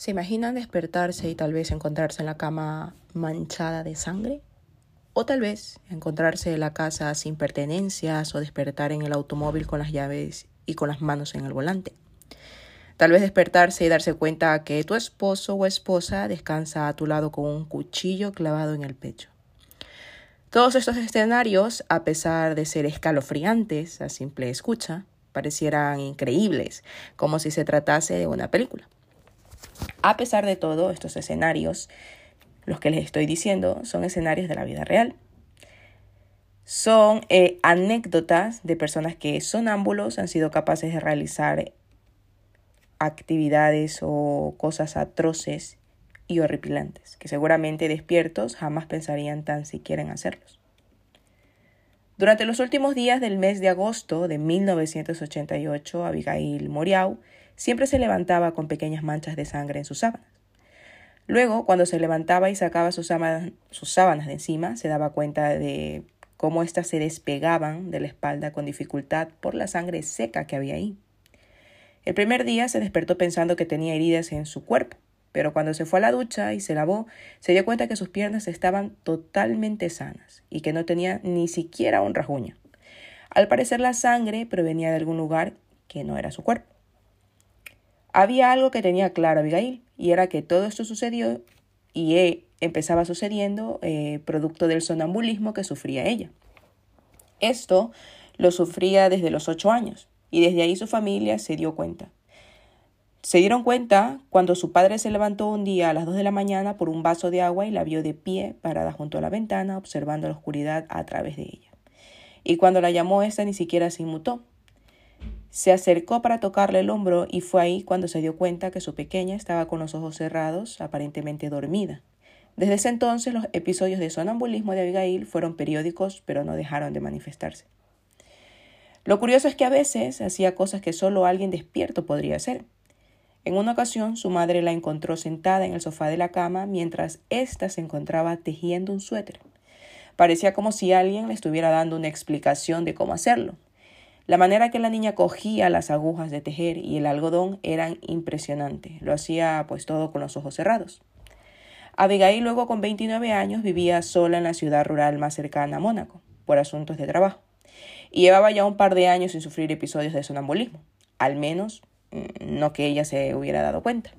¿Se imaginan despertarse y tal vez encontrarse en la cama manchada de sangre? O tal vez encontrarse en la casa sin pertenencias o despertar en el automóvil con las llaves y con las manos en el volante. Tal vez despertarse y darse cuenta que tu esposo o esposa descansa a tu lado con un cuchillo clavado en el pecho. Todos estos escenarios, a pesar de ser escalofriantes a simple escucha, parecieran increíbles, como si se tratase de una película. A pesar de todo, estos escenarios, los que les estoy diciendo, son escenarios de la vida real. Son eh, anécdotas de personas que son ámbulos, han sido capaces de realizar actividades o cosas atroces y horripilantes, que seguramente despiertos jamás pensarían tan siquiera en hacerlos. Durante los últimos días del mes de agosto de 1988, Abigail Moriau siempre se levantaba con pequeñas manchas de sangre en sus sábanas. Luego, cuando se levantaba y sacaba sus sábanas, de encima, se daba cuenta de cómo éstas se despegaban de la espalda con dificultad por la sangre seca que había ahí. El primer día se despertó pensando que tenía heridas en su cuerpo, pero cuando se fue a la ducha y se lavó, se dio cuenta que sus piernas estaban totalmente sanas y que no tenía ni siquiera un rasguño. Al parecer la sangre provenía de algún lugar que no era su cuerpo. Había algo que tenía claro Abigail, y era que todo esto sucedió y eh, empezaba sucediendo eh, producto del sonambulismo que sufría ella. Esto lo sufría desde los ocho años, y desde ahí su familia se dio cuenta. Se dieron cuenta cuando su padre se levantó un día a las dos de la mañana por un vaso de agua y la vio de pie, parada junto a la ventana, observando la oscuridad a través de ella. Y cuando la llamó, esta ni siquiera se inmutó. Se acercó para tocarle el hombro y fue ahí cuando se dio cuenta que su pequeña estaba con los ojos cerrados, aparentemente dormida. Desde ese entonces los episodios de sonambulismo de Abigail fueron periódicos, pero no dejaron de manifestarse. Lo curioso es que a veces hacía cosas que solo alguien despierto podría hacer. En una ocasión su madre la encontró sentada en el sofá de la cama mientras ésta se encontraba tejiendo un suéter. Parecía como si alguien le estuviera dando una explicación de cómo hacerlo. La manera que la niña cogía las agujas de tejer y el algodón eran impresionante. Lo hacía pues todo con los ojos cerrados. Abigail luego con 29 años vivía sola en la ciudad rural más cercana a Mónaco, por asuntos de trabajo y llevaba ya un par de años sin sufrir episodios de sonambulismo, al menos mm, no que ella se hubiera dado cuenta.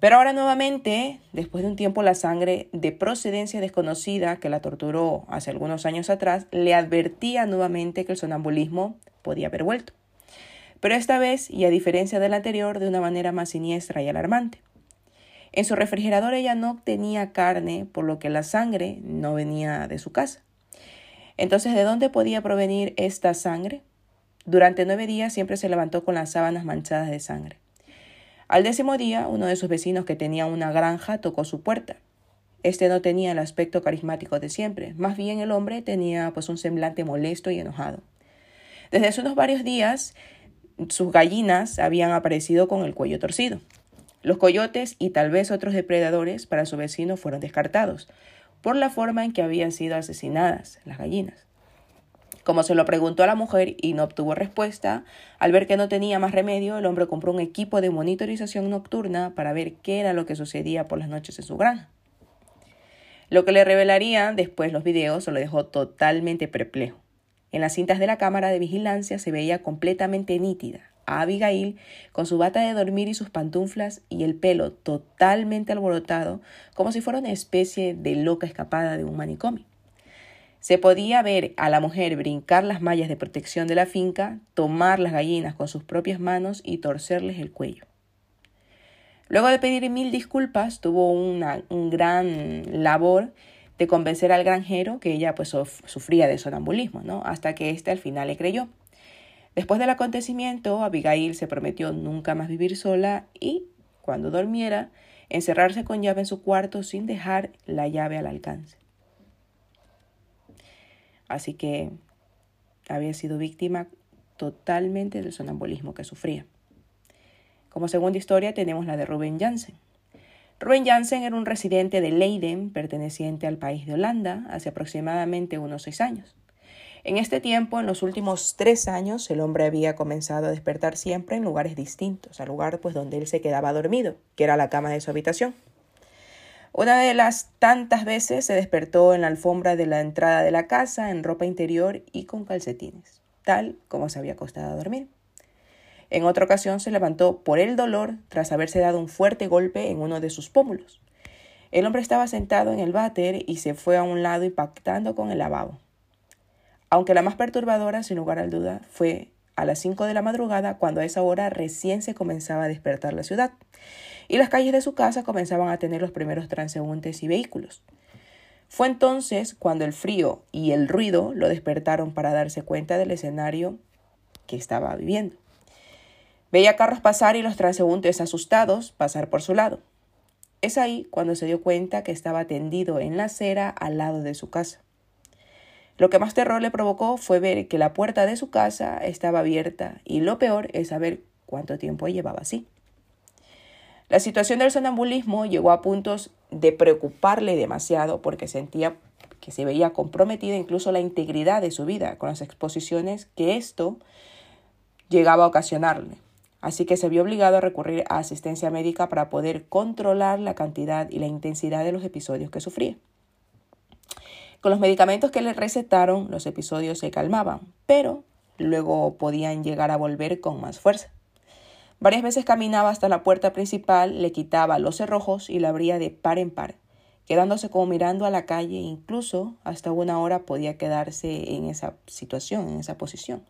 Pero ahora nuevamente, después de un tiempo, la sangre de procedencia desconocida que la torturó hace algunos años atrás le advertía nuevamente que el sonambulismo podía haber vuelto. Pero esta vez, y a diferencia del anterior, de una manera más siniestra y alarmante. En su refrigerador ella no tenía carne, por lo que la sangre no venía de su casa. Entonces, ¿de dónde podía provenir esta sangre? Durante nueve días siempre se levantó con las sábanas manchadas de sangre. Al décimo día, uno de sus vecinos que tenía una granja tocó su puerta. Este no tenía el aspecto carismático de siempre, más bien el hombre tenía pues un semblante molesto y enojado. Desde hace unos varios días, sus gallinas habían aparecido con el cuello torcido. Los coyotes y tal vez otros depredadores para su vecino fueron descartados, por la forma en que habían sido asesinadas las gallinas. Como se lo preguntó a la mujer y no obtuvo respuesta, al ver que no tenía más remedio, el hombre compró un equipo de monitorización nocturna para ver qué era lo que sucedía por las noches en su granja. Lo que le revelarían después los videos lo dejó totalmente perplejo. En las cintas de la cámara de vigilancia se veía completamente nítida a Abigail con su bata de dormir y sus pantuflas y el pelo totalmente alborotado, como si fuera una especie de loca escapada de un manicomio. Se podía ver a la mujer brincar las mallas de protección de la finca, tomar las gallinas con sus propias manos y torcerles el cuello. Luego de pedir mil disculpas, tuvo una un gran labor de convencer al granjero que ella pues sufría de sonambulismo, ¿no? Hasta que éste al final le creyó. Después del acontecimiento, Abigail se prometió nunca más vivir sola y, cuando durmiera, encerrarse con llave en su cuarto sin dejar la llave al alcance. Así que había sido víctima totalmente del sonambulismo que sufría. Como segunda historia tenemos la de Ruben Jansen. Ruben Jansen era un residente de Leiden, perteneciente al país de Holanda, hace aproximadamente unos seis años. En este tiempo, en los últimos tres años, el hombre había comenzado a despertar siempre en lugares distintos, al lugar pues donde él se quedaba dormido, que era la cama de su habitación. Una de las tantas veces se despertó en la alfombra de la entrada de la casa, en ropa interior y con calcetines, tal como se había acostado a dormir. En otra ocasión se levantó por el dolor tras haberse dado un fuerte golpe en uno de sus pómulos. El hombre estaba sentado en el váter y se fue a un lado impactando con el lavabo. Aunque la más perturbadora, sin lugar a duda, fue a las cinco de la madrugada, cuando a esa hora recién se comenzaba a despertar la ciudad, y las calles de su casa comenzaban a tener los primeros transeúntes y vehículos. Fue entonces cuando el frío y el ruido lo despertaron para darse cuenta del escenario que estaba viviendo. Veía carros pasar y los transeúntes asustados pasar por su lado. Es ahí cuando se dio cuenta que estaba tendido en la acera al lado de su casa. Lo que más terror le provocó fue ver que la puerta de su casa estaba abierta y lo peor es saber cuánto tiempo llevaba así. La situación del sonambulismo llegó a puntos de preocuparle demasiado porque sentía que se veía comprometida incluso la integridad de su vida con las exposiciones que esto llegaba a ocasionarle. Así que se vio obligado a recurrir a asistencia médica para poder controlar la cantidad y la intensidad de los episodios que sufría. Con los medicamentos que le recetaron, los episodios se calmaban, pero luego podían llegar a volver con más fuerza. Varias veces caminaba hasta la puerta principal, le quitaba los cerrojos y la abría de par en par, quedándose como mirando a la calle, incluso hasta una hora podía quedarse en esa situación, en esa posición.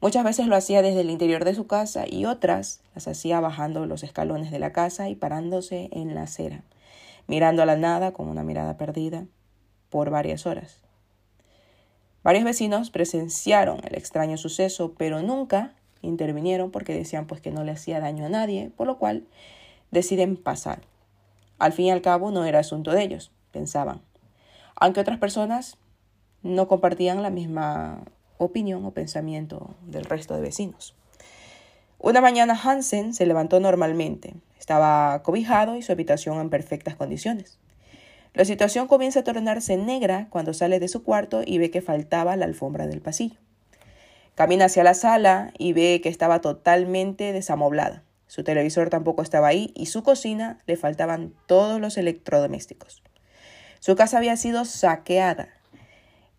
Muchas veces lo hacía desde el interior de su casa y otras las hacía bajando los escalones de la casa y parándose en la acera, mirando a la nada con una mirada perdida por varias horas. Varios vecinos presenciaron el extraño suceso, pero nunca intervinieron porque decían pues que no le hacía daño a nadie, por lo cual deciden pasar. Al fin y al cabo no era asunto de ellos, pensaban. Aunque otras personas no compartían la misma opinión o pensamiento del resto de vecinos. Una mañana Hansen se levantó normalmente. Estaba cobijado y su habitación en perfectas condiciones. La situación comienza a tornarse negra cuando sale de su cuarto y ve que faltaba la alfombra del pasillo. Camina hacia la sala y ve que estaba totalmente desamoblada. Su televisor tampoco estaba ahí y su cocina le faltaban todos los electrodomésticos. Su casa había sido saqueada.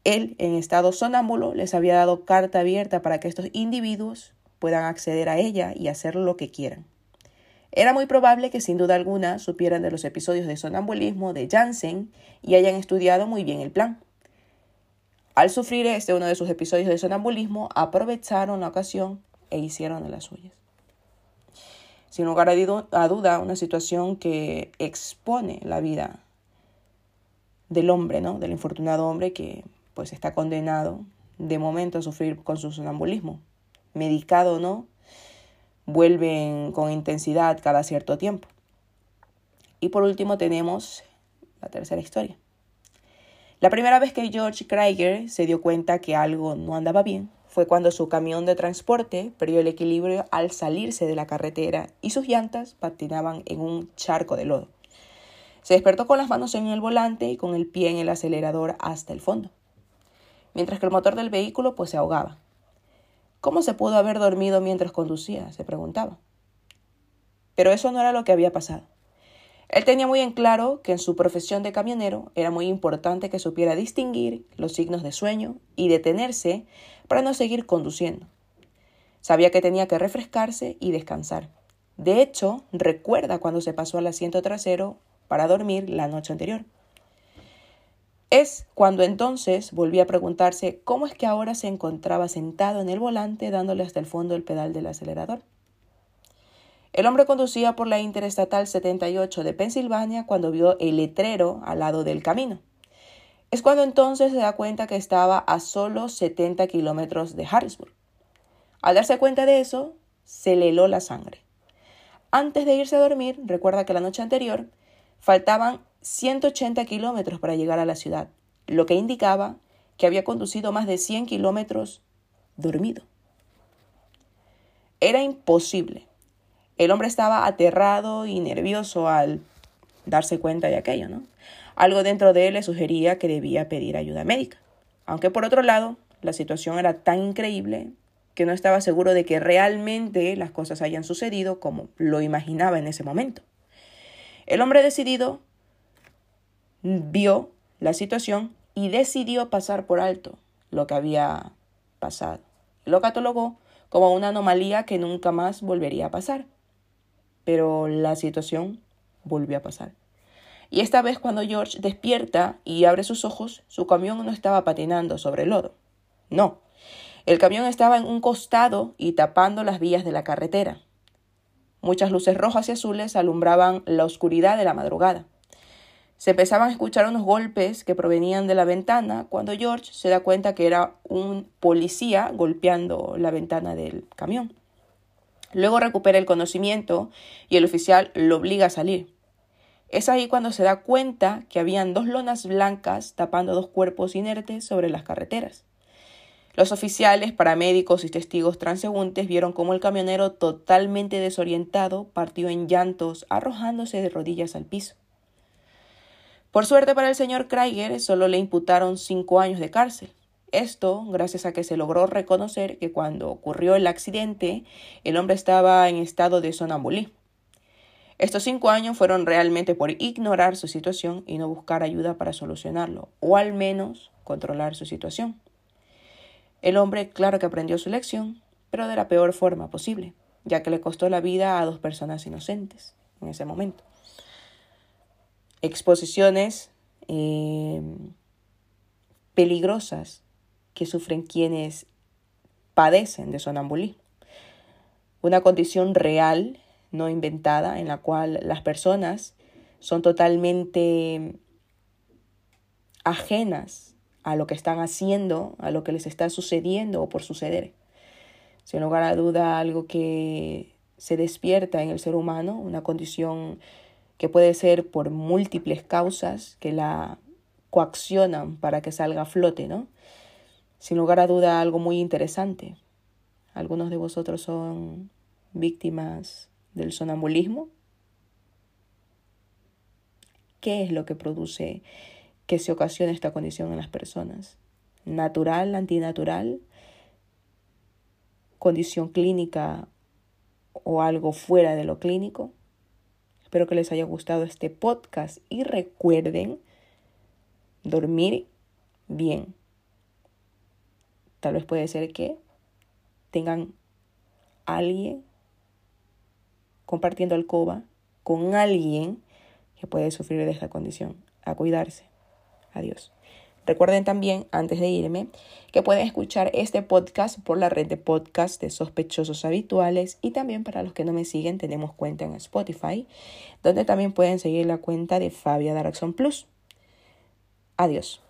Él, en estado sonámbulo, les había dado carta abierta para que estos individuos puedan acceder a ella y hacer lo que quieran. Era muy probable que sin duda alguna supieran de los episodios de sonambulismo de Jansen y hayan estudiado muy bien el plan. Al sufrir este uno de sus episodios de sonambulismo, aprovecharon la ocasión e hicieron de las suyas. Sin lugar a duda, una situación que expone la vida del hombre, ¿no? Del infortunado hombre que pues está condenado de momento a sufrir con su sonambulismo. Medicado o no, vuelven con intensidad cada cierto tiempo. Y por último tenemos la tercera historia. La primera vez que George Krieger se dio cuenta que algo no andaba bien fue cuando su camión de transporte perdió el equilibrio al salirse de la carretera y sus llantas patinaban en un charco de lodo. Se despertó con las manos en el volante y con el pie en el acelerador hasta el fondo, mientras que el motor del vehículo pues se ahogaba. ¿Cómo se pudo haber dormido mientras conducía? se preguntaba. Pero eso no era lo que había pasado. Él tenía muy en claro que en su profesión de camionero era muy importante que supiera distinguir los signos de sueño y detenerse para no seguir conduciendo. Sabía que tenía que refrescarse y descansar. De hecho, recuerda cuando se pasó al asiento trasero para dormir la noche anterior. Es cuando entonces volví a preguntarse cómo es que ahora se encontraba sentado en el volante dándole hasta el fondo el pedal del acelerador. El hombre conducía por la Interestatal 78 de Pensilvania cuando vio el letrero al lado del camino. Es cuando entonces se da cuenta que estaba a solo 70 kilómetros de Harrisburg. Al darse cuenta de eso, se le heló la sangre. Antes de irse a dormir, recuerda que la noche anterior faltaban 180 kilómetros para llegar a la ciudad, lo que indicaba que había conducido más de 100 kilómetros dormido. Era imposible. El hombre estaba aterrado y nervioso al darse cuenta de aquello, ¿no? Algo dentro de él le sugería que debía pedir ayuda médica. Aunque por otro lado, la situación era tan increíble que no estaba seguro de que realmente las cosas hayan sucedido como lo imaginaba en ese momento. El hombre decidido vio la situación y decidió pasar por alto lo que había pasado. Lo catalogó como una anomalía que nunca más volvería a pasar. Pero la situación volvió a pasar. Y esta vez cuando George despierta y abre sus ojos, su camión no estaba patinando sobre el lodo. No, el camión estaba en un costado y tapando las vías de la carretera. Muchas luces rojas y azules alumbraban la oscuridad de la madrugada. Se empezaban a escuchar unos golpes que provenían de la ventana cuando George se da cuenta que era un policía golpeando la ventana del camión. Luego recupera el conocimiento y el oficial lo obliga a salir. Es ahí cuando se da cuenta que habían dos lonas blancas tapando dos cuerpos inertes sobre las carreteras. Los oficiales, paramédicos y testigos transeúntes vieron cómo el camionero, totalmente desorientado, partió en llantos, arrojándose de rodillas al piso. Por suerte para el señor Krieger, solo le imputaron cinco años de cárcel. Esto gracias a que se logró reconocer que cuando ocurrió el accidente, el hombre estaba en estado de sonambulismo. Estos cinco años fueron realmente por ignorar su situación y no buscar ayuda para solucionarlo, o al menos controlar su situación. El hombre, claro que aprendió su lección, pero de la peor forma posible, ya que le costó la vida a dos personas inocentes en ese momento exposiciones eh, peligrosas que sufren quienes padecen de sonambulismo. Una condición real, no inventada, en la cual las personas son totalmente ajenas a lo que están haciendo, a lo que les está sucediendo o por suceder. Sin lugar a duda, algo que se despierta en el ser humano, una condición que puede ser por múltiples causas que la coaccionan para que salga a flote, ¿no? Sin lugar a duda, algo muy interesante. Algunos de vosotros son víctimas del sonambulismo. ¿Qué es lo que produce que se ocasione esta condición en las personas? ¿Natural, antinatural? ¿Condición clínica o algo fuera de lo clínico? Espero que les haya gustado este podcast y recuerden dormir bien. Tal vez puede ser que tengan alguien compartiendo alcoba con alguien que puede sufrir de esta condición. A cuidarse. Adiós. Recuerden también, antes de irme, que pueden escuchar este podcast por la red de podcast de sospechosos habituales y también para los que no me siguen tenemos cuenta en Spotify, donde también pueden seguir la cuenta de Fabia Daraxon Plus. Adiós.